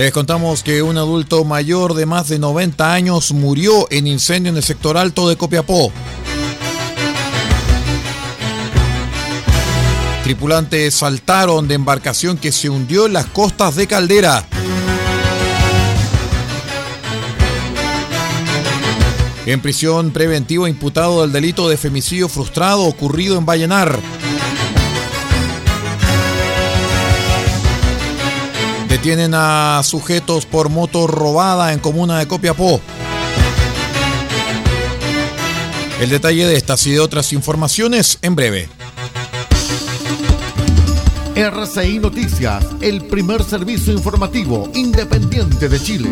Les contamos que un adulto mayor de más de 90 años murió en incendio en el sector alto de Copiapó. Tripulantes saltaron de embarcación que se hundió en las costas de Caldera. En prisión preventiva imputado del delito de femicidio frustrado ocurrido en Vallenar. Detienen a sujetos por moto robada en comuna de Copiapó. El detalle de estas y de otras informaciones en breve. RCI Noticias, el primer servicio informativo independiente de Chile.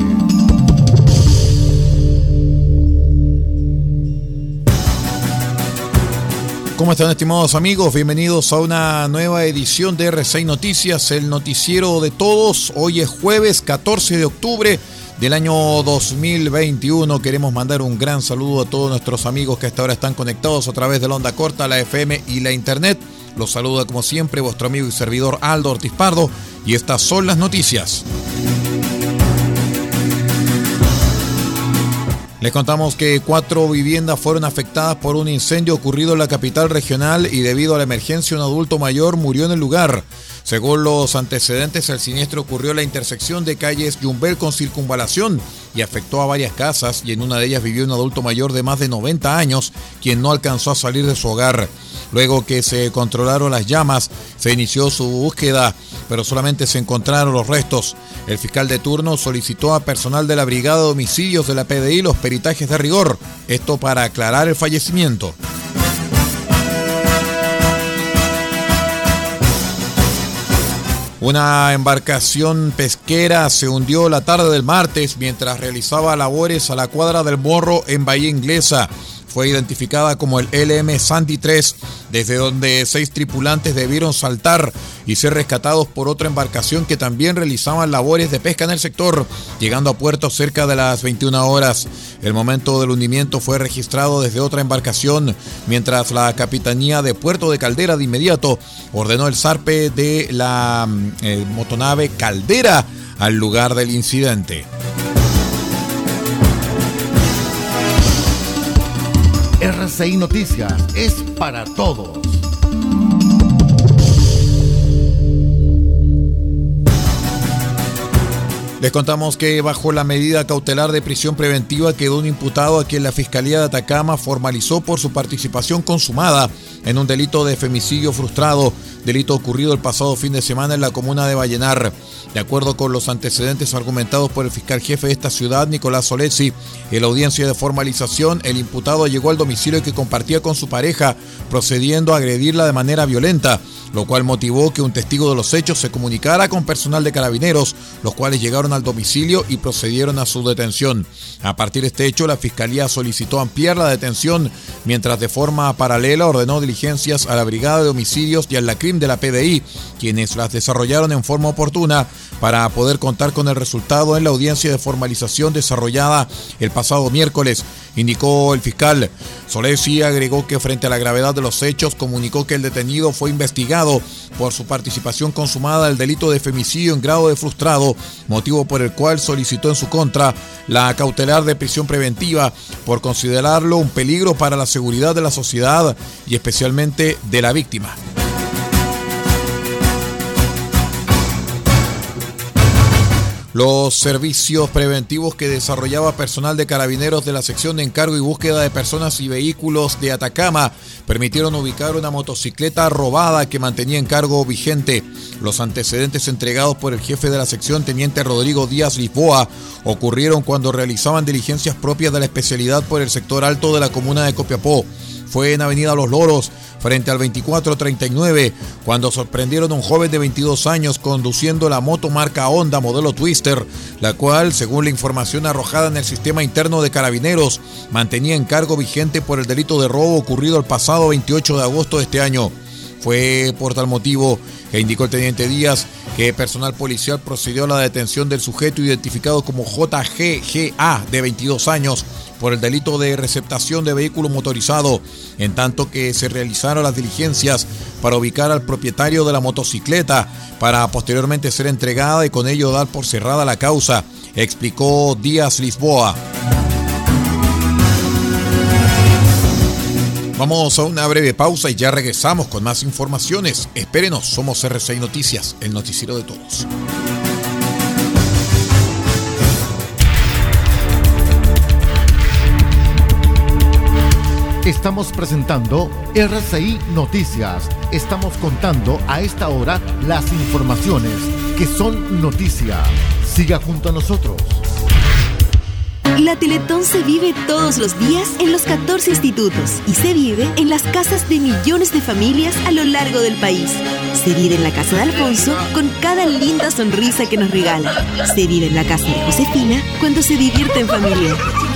¿Cómo están estimados amigos? Bienvenidos a una nueva edición de R6 Noticias, el noticiero de todos. Hoy es jueves 14 de octubre del año 2021. Queremos mandar un gran saludo a todos nuestros amigos que hasta ahora están conectados a través de la onda corta, la FM y la Internet. Los saluda como siempre vuestro amigo y servidor Aldo Ortiz Pardo y estas son las noticias. Les contamos que cuatro viviendas fueron afectadas por un incendio ocurrido en la capital regional y debido a la emergencia un adulto mayor murió en el lugar. Según los antecedentes, el siniestro ocurrió en la intersección de calles Yumbel con circunvalación y afectó a varias casas y en una de ellas vivió un adulto mayor de más de 90 años quien no alcanzó a salir de su hogar. Luego que se controlaron las llamas, se inició su búsqueda, pero solamente se encontraron los restos. El fiscal de turno solicitó a personal de la Brigada de Homicidios de la PDI los peritajes de rigor, esto para aclarar el fallecimiento. Una embarcación pesquera se hundió la tarde del martes mientras realizaba labores a la cuadra del Morro en Bahía Inglesa fue identificada como el LM Sandy 3, desde donde seis tripulantes debieron saltar y ser rescatados por otra embarcación que también realizaban labores de pesca en el sector, llegando a puerto cerca de las 21 horas. El momento del hundimiento fue registrado desde otra embarcación, mientras la Capitanía de Puerto de Caldera de inmediato ordenó el zarpe de la mm, eh, motonave Caldera al lugar del incidente. RCI Noticias es para todos. Les contamos que bajo la medida cautelar de prisión preventiva quedó un imputado a quien la Fiscalía de Atacama formalizó por su participación consumada en un delito de femicidio frustrado, delito ocurrido el pasado fin de semana en la comuna de Vallenar. De acuerdo con los antecedentes argumentados por el fiscal jefe de esta ciudad, Nicolás Solesi, en la audiencia de formalización, el imputado llegó al domicilio que compartía con su pareja, procediendo a agredirla de manera violenta, lo cual motivó que un testigo de los hechos se comunicara con personal de carabineros, los cuales llegaron al domicilio y procedieron a su detención. A partir de este hecho, la fiscalía solicitó ampliar la detención, mientras de forma paralela ordenó diligencias a la Brigada de Homicidios y al LACRIM de la PDI, quienes las desarrollaron en forma oportuna para poder contar con el resultado en la audiencia de formalización desarrollada el pasado miércoles, indicó el fiscal. Solesi agregó que frente a la gravedad de los hechos comunicó que el detenido fue investigado por su participación consumada el delito de femicidio en grado de frustrado, motivo por el cual solicitó en su contra la cautelar de prisión preventiva por considerarlo un peligro para la seguridad de la sociedad y especialmente de la víctima. Los servicios preventivos que desarrollaba personal de carabineros de la sección de encargo y búsqueda de personas y vehículos de Atacama permitieron ubicar una motocicleta robada que mantenía encargo vigente. Los antecedentes entregados por el jefe de la sección, teniente Rodrigo Díaz Lisboa, ocurrieron cuando realizaban diligencias propias de la especialidad por el sector alto de la comuna de Copiapó. Fue en Avenida Los Loros, frente al 2439 cuando sorprendieron a un joven de 22 años conduciendo la moto marca Honda modelo Twister, la cual, según la información arrojada en el sistema interno de carabineros, mantenía encargo vigente por el delito de robo ocurrido el pasado 28 de agosto de este año. Fue por tal motivo que indicó el teniente Díaz que personal policial procedió a la detención del sujeto identificado como JGGA de 22 años por el delito de receptación de vehículo motorizado, en tanto que se realizaron las diligencias para ubicar al propietario de la motocicleta para posteriormente ser entregada y con ello dar por cerrada la causa, explicó Díaz Lisboa. Vamos a una breve pausa y ya regresamos con más informaciones. Espérenos, somos RCI Noticias, el noticiero de todos. Estamos presentando RCI Noticias. Estamos contando a esta hora las informaciones que son noticia. Siga junto a nosotros. La Teletón se vive todos los días en los 14 institutos y se vive en las casas de millones de familias a lo largo del país. Se vive en la casa de Alfonso con cada linda sonrisa que nos regala. Se vive en la casa de Josefina cuando se divierte en familia.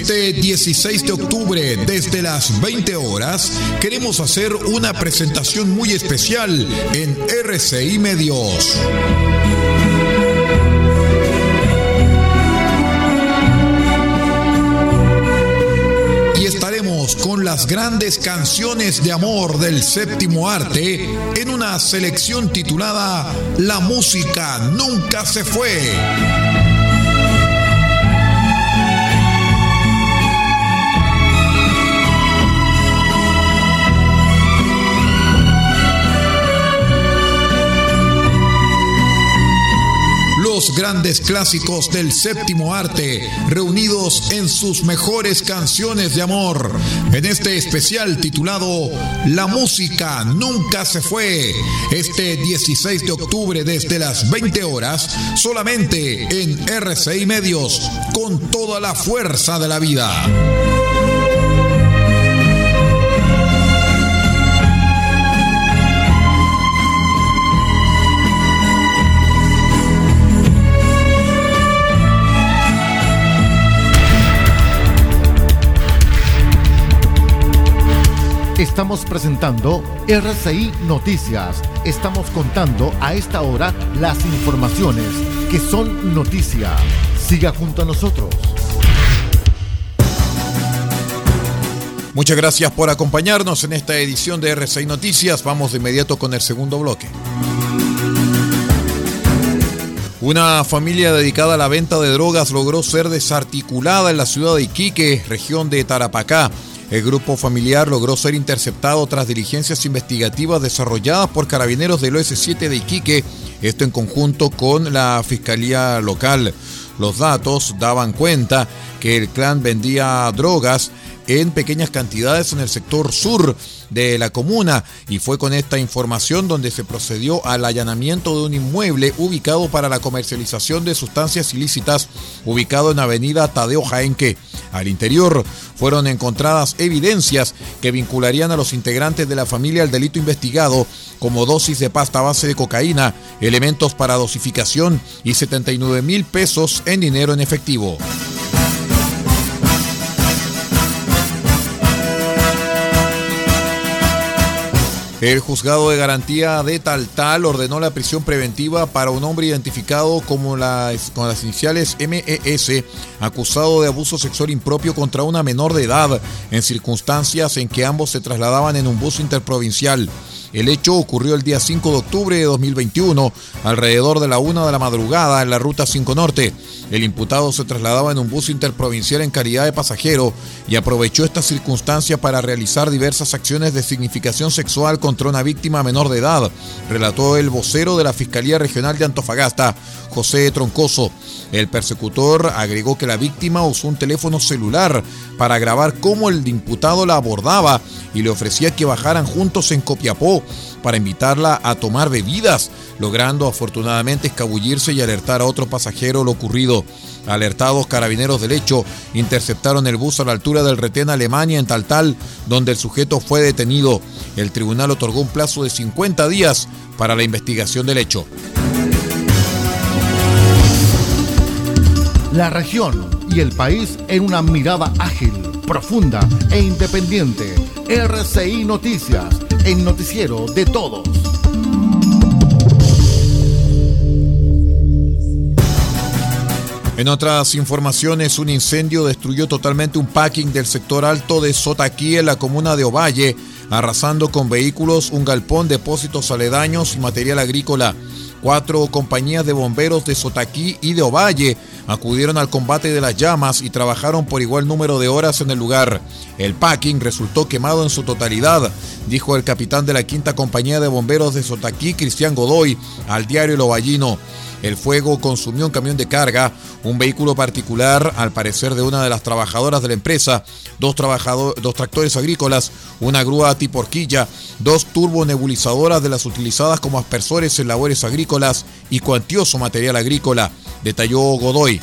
Este 16 de octubre, desde las 20 horas, queremos hacer una presentación muy especial en RCI Medios. Y estaremos con las grandes canciones de amor del séptimo arte en una selección titulada La música nunca se fue. Grandes clásicos del séptimo arte, reunidos en sus mejores canciones de amor, en este especial titulado La música nunca se fue, este 16 de octubre desde las 20 horas, solamente en RCI Medios, con toda la fuerza de la vida. Estamos presentando RCI Noticias. Estamos contando a esta hora las informaciones que son noticia. Siga junto a nosotros. Muchas gracias por acompañarnos en esta edición de RCI Noticias. Vamos de inmediato con el segundo bloque. Una familia dedicada a la venta de drogas logró ser desarticulada en la ciudad de Iquique, región de Tarapacá. El grupo familiar logró ser interceptado tras diligencias investigativas desarrolladas por carabineros del OS7 de Iquique, esto en conjunto con la Fiscalía Local. Los datos daban cuenta que el clan vendía drogas en pequeñas cantidades en el sector sur de la comuna y fue con esta información donde se procedió al allanamiento de un inmueble ubicado para la comercialización de sustancias ilícitas ubicado en Avenida Tadeo Jaenque. Al interior fueron encontradas evidencias que vincularían a los integrantes de la familia al delito investigado como dosis de pasta base de cocaína, elementos para dosificación y 79 mil pesos en dinero en efectivo. El juzgado de garantía de Taltal ordenó la prisión preventiva para un hombre identificado como las, con las iniciales MES, acusado de abuso sexual impropio contra una menor de edad, en circunstancias en que ambos se trasladaban en un bus interprovincial. El hecho ocurrió el día 5 de octubre de 2021, alrededor de la una de la madrugada en la ruta 5 Norte. El imputado se trasladaba en un bus interprovincial en calidad de pasajero y aprovechó esta circunstancia para realizar diversas acciones de significación sexual contra una víctima menor de edad, relató el vocero de la Fiscalía Regional de Antofagasta, José Troncoso. El persecutor agregó que la víctima usó un teléfono celular para grabar cómo el imputado la abordaba y le ofrecía que bajaran juntos en Copiapó para invitarla a tomar bebidas, logrando afortunadamente escabullirse y alertar a otro pasajero lo ocurrido. Alertados carabineros del hecho interceptaron el bus a la altura del retén Alemania en Taltal, donde el sujeto fue detenido. El tribunal otorgó un plazo de 50 días para la investigación del hecho. La región y el país en una mirada ágil, profunda e independiente. RCI Noticias, el noticiero de todos. En otras informaciones, un incendio destruyó totalmente un packing del sector alto de Sotaquí en la comuna de Ovalle, arrasando con vehículos, un galpón, depósitos aledaños y material agrícola. Cuatro compañías de bomberos de Sotaquí y de Ovalle acudieron al combate de las llamas y trabajaron por igual número de horas en el lugar. El packing resultó quemado en su totalidad, dijo el capitán de la quinta compañía de bomberos de Sotaquí, Cristian Godoy, al diario El. El fuego consumió un camión de carga, un vehículo particular, al parecer de una de las trabajadoras de la empresa, dos, dos tractores agrícolas, una grúa tipo horquilla, dos turbonebulizadoras de las utilizadas como aspersores en labores agrícolas y cuantioso material agrícola, detalló Godoy.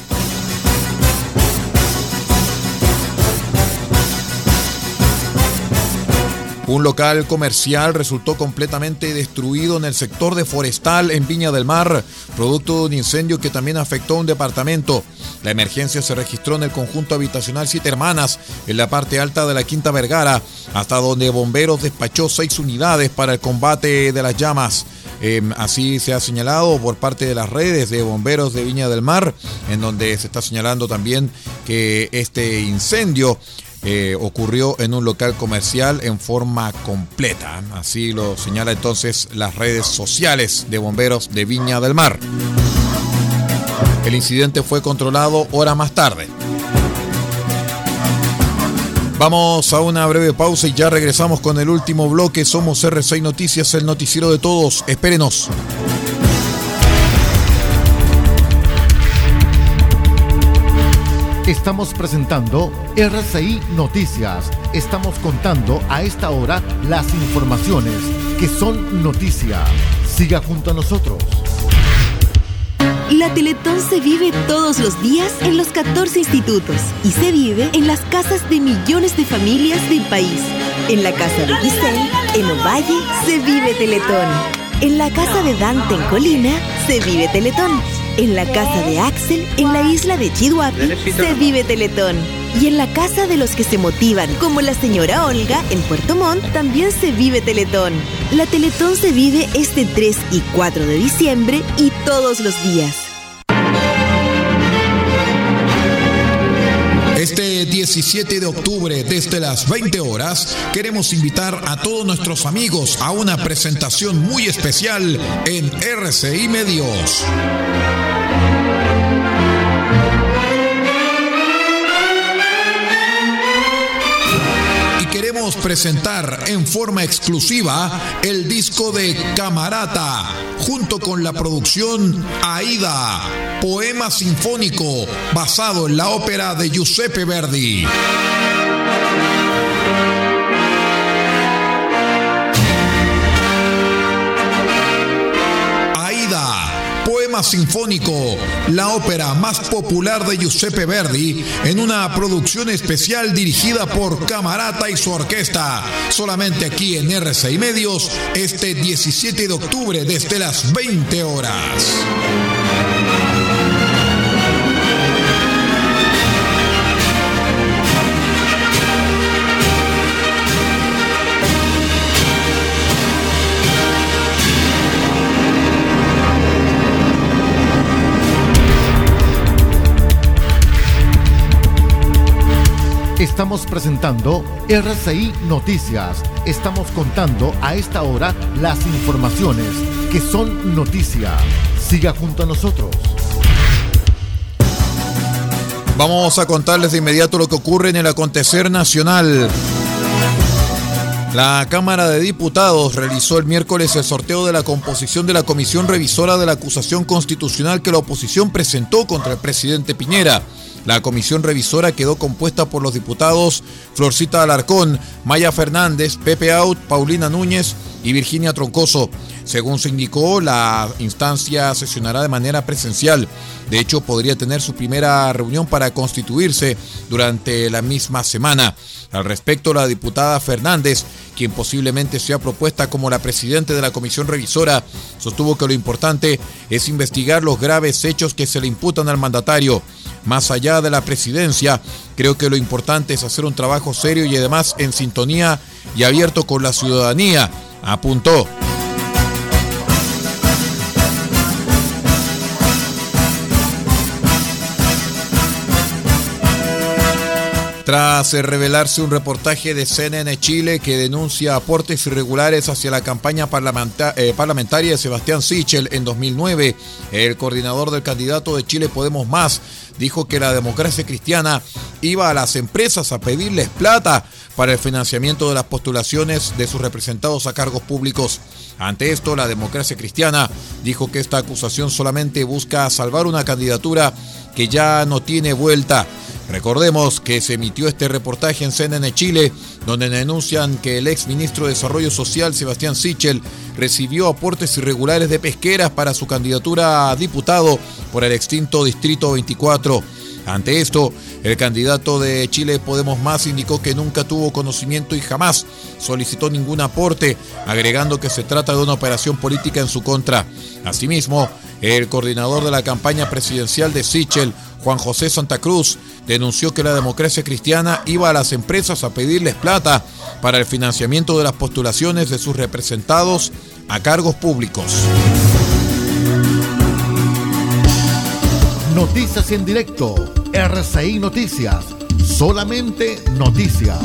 Un local comercial resultó completamente destruido en el sector de Forestal en Viña del Mar, producto de un incendio que también afectó a un departamento. La emergencia se registró en el conjunto habitacional Siete Hermanas, en la parte alta de la Quinta Vergara, hasta donde bomberos despachó seis unidades para el combate de las llamas. Em, así se ha señalado por parte de las redes de bomberos de Viña del Mar, en donde se está señalando también que este incendio eh, ocurrió en un local comercial en forma completa. Así lo señala entonces las redes sociales de bomberos de Viña del Mar. El incidente fue controlado hora más tarde. Vamos a una breve pausa y ya regresamos con el último bloque. Somos R6 Noticias, el noticiero de todos. Espérenos. Estamos presentando RCI Noticias. Estamos contando a esta hora las informaciones que son noticia. Siga junto a nosotros. La Teletón se vive todos los días en los 14 institutos y se vive en las casas de millones de familias del país. En la casa de Giselle, en Ovalle, se vive Teletón. En la casa de Dante en Colina, se vive Teletón. En la casa de Axel, en la isla de Chihuahua, se vive Teletón. Y en la casa de los que se motivan, como la señora Olga, en Puerto Montt, también se vive Teletón. La Teletón se vive este 3 y 4 de diciembre y todos los días. Este 17 de octubre, desde las 20 horas, queremos invitar a todos nuestros amigos a una presentación muy especial en RCI Medios. Presentar en forma exclusiva el disco de Camarata, junto con la producción Aida, poema sinfónico basado en la ópera de Giuseppe Verdi. Sinfónico, la ópera más popular de Giuseppe Verdi, en una producción especial dirigida por Camarata y su orquesta, solamente aquí en RCI Medios, este 17 de octubre desde las 20 horas. Estamos presentando RCI Noticias. Estamos contando a esta hora las informaciones que son noticia. Siga junto a nosotros. Vamos a contarles de inmediato lo que ocurre en el acontecer nacional. La Cámara de Diputados realizó el miércoles el sorteo de la composición de la Comisión Revisora de la acusación constitucional que la oposición presentó contra el presidente Piñera. La comisión revisora quedó compuesta por los diputados Florcita Alarcón, Maya Fernández, Pepe Out, Paulina Núñez y Virginia Troncoso. Según se indicó, la instancia sesionará de manera presencial. De hecho, podría tener su primera reunión para constituirse durante la misma semana. Al respecto, la diputada Fernández, quien posiblemente sea propuesta como la presidente de la comisión revisora, sostuvo que lo importante es investigar los graves hechos que se le imputan al mandatario. Más allá de la presidencia, creo que lo importante es hacer un trabajo serio y además en sintonía y abierto con la ciudadanía, apuntó. Tras revelarse un reportaje de CNN Chile que denuncia aportes irregulares hacia la campaña eh, parlamentaria de Sebastián Sichel en 2009, el coordinador del candidato de Chile Podemos Más dijo que la democracia cristiana iba a las empresas a pedirles plata para el financiamiento de las postulaciones de sus representados a cargos públicos. Ante esto, la democracia cristiana dijo que esta acusación solamente busca salvar una candidatura que ya no tiene vuelta Recordemos que se emitió este reportaje en CNN Chile, donde denuncian que el ex ministro de Desarrollo Social, Sebastián Sichel, recibió aportes irregulares de pesqueras para su candidatura a diputado por el extinto Distrito 24. Ante esto, el candidato de Chile Podemos Más indicó que nunca tuvo conocimiento y jamás solicitó ningún aporte, agregando que se trata de una operación política en su contra. Asimismo, el coordinador de la campaña presidencial de Sichel, Juan José Santa Cruz, denunció que la democracia cristiana iba a las empresas a pedirles plata para el financiamiento de las postulaciones de sus representados a cargos públicos. Noticias en directo, RCI Noticias, solamente noticias.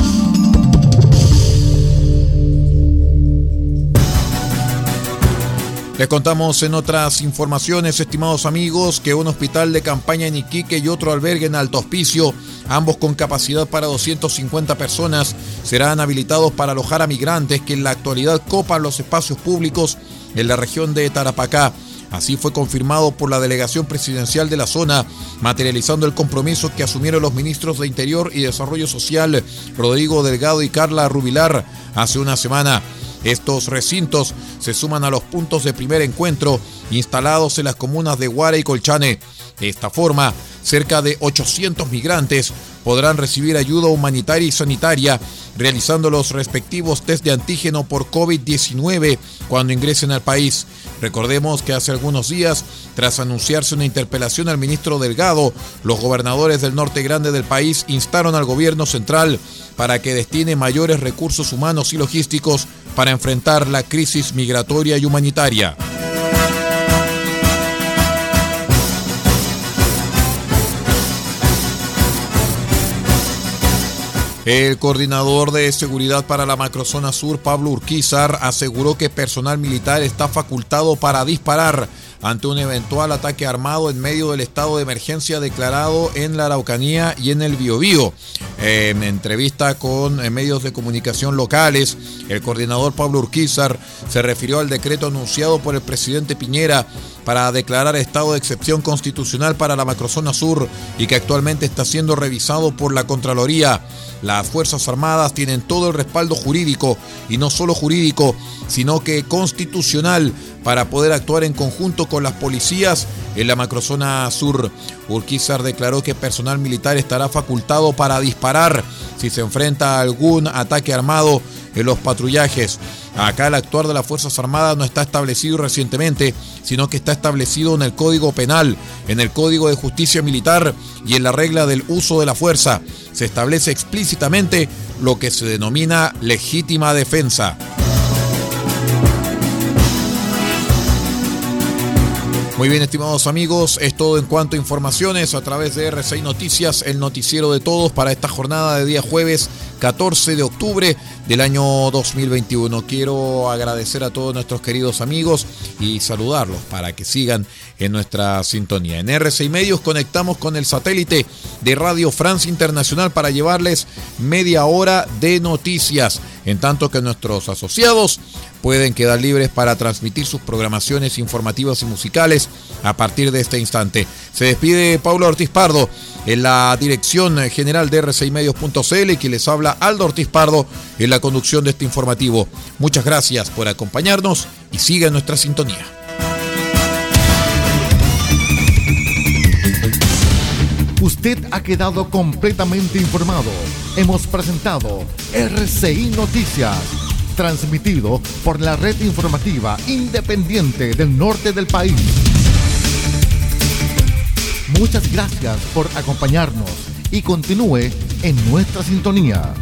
Les contamos en otras informaciones, estimados amigos, que un hospital de campaña en Iquique y otro albergue en Alto Hospicio, ambos con capacidad para 250 personas, serán habilitados para alojar a migrantes que en la actualidad copan los espacios públicos en la región de Tarapacá. Así fue confirmado por la delegación presidencial de la zona, materializando el compromiso que asumieron los ministros de Interior y Desarrollo Social, Rodrigo Delgado y Carla Rubilar, hace una semana. Estos recintos se suman a los puntos de primer encuentro instalados en las comunas de Guara y Colchane. De esta forma, cerca de 800 migrantes podrán recibir ayuda humanitaria y sanitaria realizando los respectivos test de antígeno por COVID-19 cuando ingresen al país. Recordemos que hace algunos días, tras anunciarse una interpelación al ministro Delgado, los gobernadores del norte grande del país instaron al gobierno central para que destine mayores recursos humanos y logísticos para enfrentar la crisis migratoria y humanitaria. El coordinador de seguridad para la macrozona sur, Pablo Urquizar, aseguró que personal militar está facultado para disparar ante un eventual ataque armado en medio del estado de emergencia declarado en la Araucanía y en el Biobío. En entrevista con medios de comunicación locales, El coordinador Pablo Urquizar se refirió al decreto anunciado por el presidente Piñera para declarar estado de excepción constitucional para la macrozona sur y que actualmente está siendo revisado por la Contraloría. Las Fuerzas Armadas tienen todo el respaldo jurídico y no solo jurídico, sino que constitucional para poder actuar en conjunto con las policías en la macrozona sur. Urquizar declaró que personal militar estará facultado para disparar si se enfrenta a algún ataque armado en los patrullajes. Acá el actuar de las Fuerzas Armadas no está establecido recientemente, sino que está establecido en el Código Penal, en el Código de Justicia Militar y en la regla del uso de la fuerza. Se establece explícitamente lo que se denomina legítima defensa. Muy bien, estimados amigos, es todo en cuanto a informaciones a través de R6 Noticias, el noticiero de todos para esta jornada de día jueves 14 de octubre del año 2021. Quiero agradecer a todos nuestros queridos amigos y saludarlos para que sigan en nuestra sintonía. En R6 Medios conectamos con el satélite de Radio France Internacional para llevarles media hora de noticias, en tanto que nuestros asociados pueden quedar libres para transmitir sus programaciones informativas y musicales a partir de este instante. Se despide Paulo Ortiz Pardo en la dirección general de r6medios.cl y que les habla Aldo Ortiz Pardo en la conducción de este informativo. Muchas gracias por acompañarnos y siga nuestra sintonía. Usted ha quedado completamente informado. Hemos presentado RCI Noticias, transmitido por la red informativa independiente del norte del país. Muchas gracias por acompañarnos y continúe en nuestra sintonía.